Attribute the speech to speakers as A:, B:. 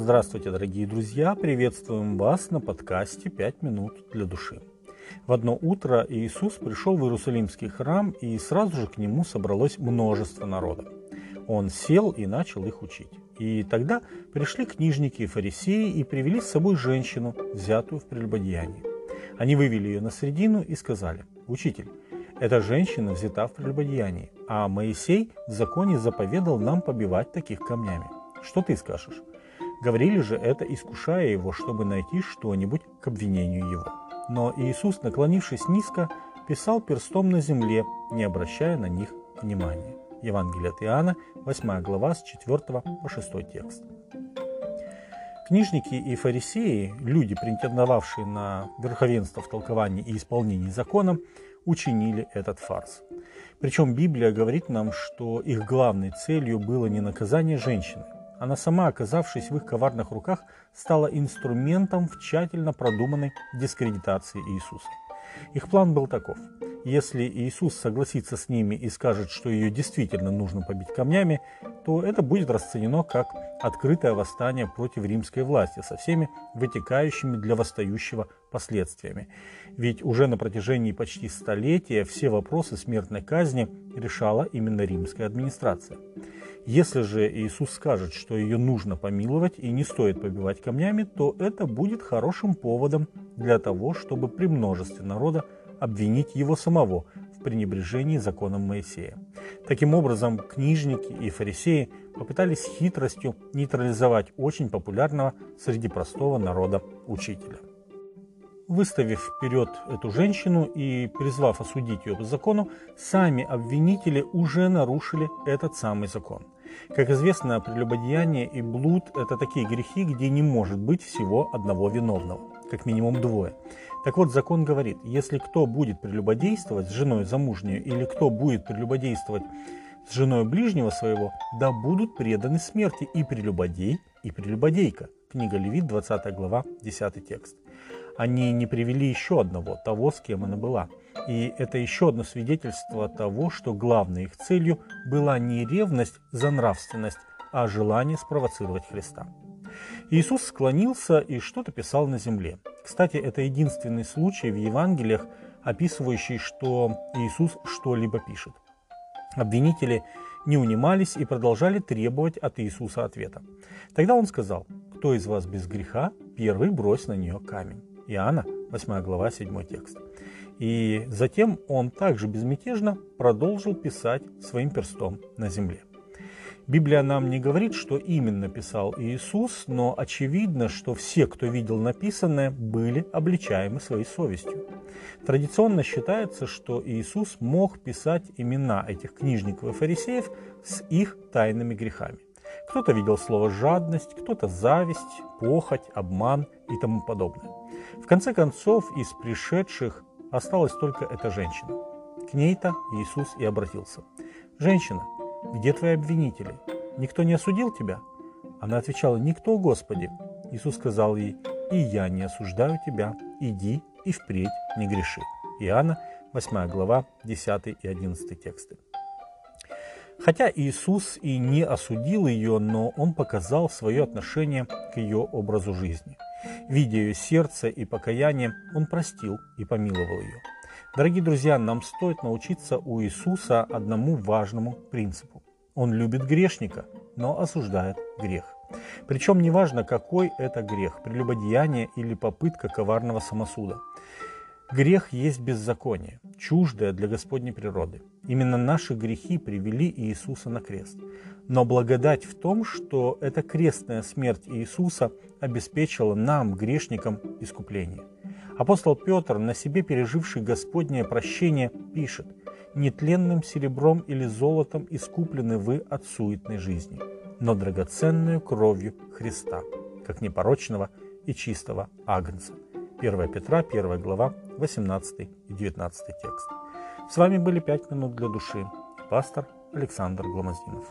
A: Здравствуйте, дорогие друзья! Приветствуем вас на подкасте «Пять минут для души». В одно утро Иисус пришел в Иерусалимский храм, и сразу же к нему собралось множество народа. Он сел и начал их учить. И тогда пришли книжники и фарисеи и привели с собой женщину, взятую в прелюбодеянии. Они вывели ее на середину и сказали, «Учитель, эта женщина взята в прелюбодеянии, а Моисей в законе заповедал нам побивать таких камнями. Что ты скажешь?» Говорили же это, искушая его, чтобы найти что-нибудь к обвинению его. Но Иисус, наклонившись низко, писал перстом на земле, не обращая на них внимания. Евангелие от Иоанна, 8 глава, с 4 по 6 текст. Книжники и фарисеи, люди, претендовавшие на верховенство в толковании и исполнении закона, учинили этот фарс. Причем Библия говорит нам, что их главной целью было не наказание женщины, она сама, оказавшись в их коварных руках, стала инструментом в тщательно продуманной дискредитации Иисуса. Их план был таков. Если Иисус согласится с ними и скажет, что ее действительно нужно побить камнями, то это будет расценено как открытое восстание против римской власти со всеми вытекающими для восстающего последствиями. Ведь уже на протяжении почти столетия все вопросы смертной казни решала именно римская администрация. Если же Иисус скажет, что ее нужно помиловать и не стоит побивать камнями, то это будет хорошим поводом для того, чтобы при множестве народа обвинить его самого в пренебрежении законом Моисея. Таким образом, книжники и фарисеи попытались хитростью нейтрализовать очень популярного среди простого народа учителя. Выставив вперед эту женщину и призвав осудить ее по закону, сами обвинители уже нарушили этот самый закон – как известно, прелюбодеяние и блуд – это такие грехи, где не может быть всего одного виновного, как минимум двое. Так вот, закон говорит, если кто будет прелюбодействовать с женой замужней или кто будет прелюбодействовать с женой ближнего своего, да будут преданы смерти и прелюбодей, и прелюбодейка. Книга Левит, 20 глава, 10 текст. Они не привели еще одного, того, с кем она была – и это еще одно свидетельство того, что главной их целью была не ревность за нравственность, а желание спровоцировать Христа. Иисус склонился и что-то писал на земле. Кстати, это единственный случай в Евангелиях, описывающий, что Иисус что-либо пишет. Обвинители не унимались и продолжали требовать от Иисуса ответа. Тогда он сказал, кто из вас без греха, первый брось на нее камень. Иоанна, 8 глава, 7 текст. И затем он также безмятежно продолжил писать своим перстом на земле. Библия нам не говорит, что именно писал Иисус, но очевидно, что все, кто видел написанное, были обличаемы своей совестью. Традиционно считается, что Иисус мог писать имена этих книжников и фарисеев с их тайными грехами. Кто-то видел слово «жадность», кто-то «зависть», «похоть», «обман» и тому подобное. В конце концов, из пришедших Осталась только эта женщина. К ней-то Иисус и обратился. «Женщина, где твои обвинители? Никто не осудил тебя?» Она отвечала, «Никто, Господи». Иисус сказал ей, «И я не осуждаю тебя, иди и впредь не греши». Иоанна, 8 глава, 10 и 11 тексты. Хотя Иисус и не осудил ее, но Он показал свое отношение к ее образу жизни – Видя ее сердце и покаяние, он простил и помиловал ее. Дорогие друзья, нам стоит научиться у Иисуса одному важному принципу. Он любит грешника, но осуждает грех. Причем неважно, какой это грех, прелюбодеяние или попытка коварного самосуда. Грех есть беззаконие, чуждое для Господней природы. Именно наши грехи привели Иисуса на крест. Но благодать в том, что эта крестная смерть Иисуса обеспечила нам, грешникам, искупление. Апостол Петр, на себе переживший Господнее прощение, пишет «Нетленным серебром или золотом искуплены вы от суетной жизни, но драгоценную кровью Христа, как непорочного и чистого агнца». 1 Петра, 1 глава, 18 и 19 текст. С вами были «Пять минут для души». Пастор Александр Гломоздинов.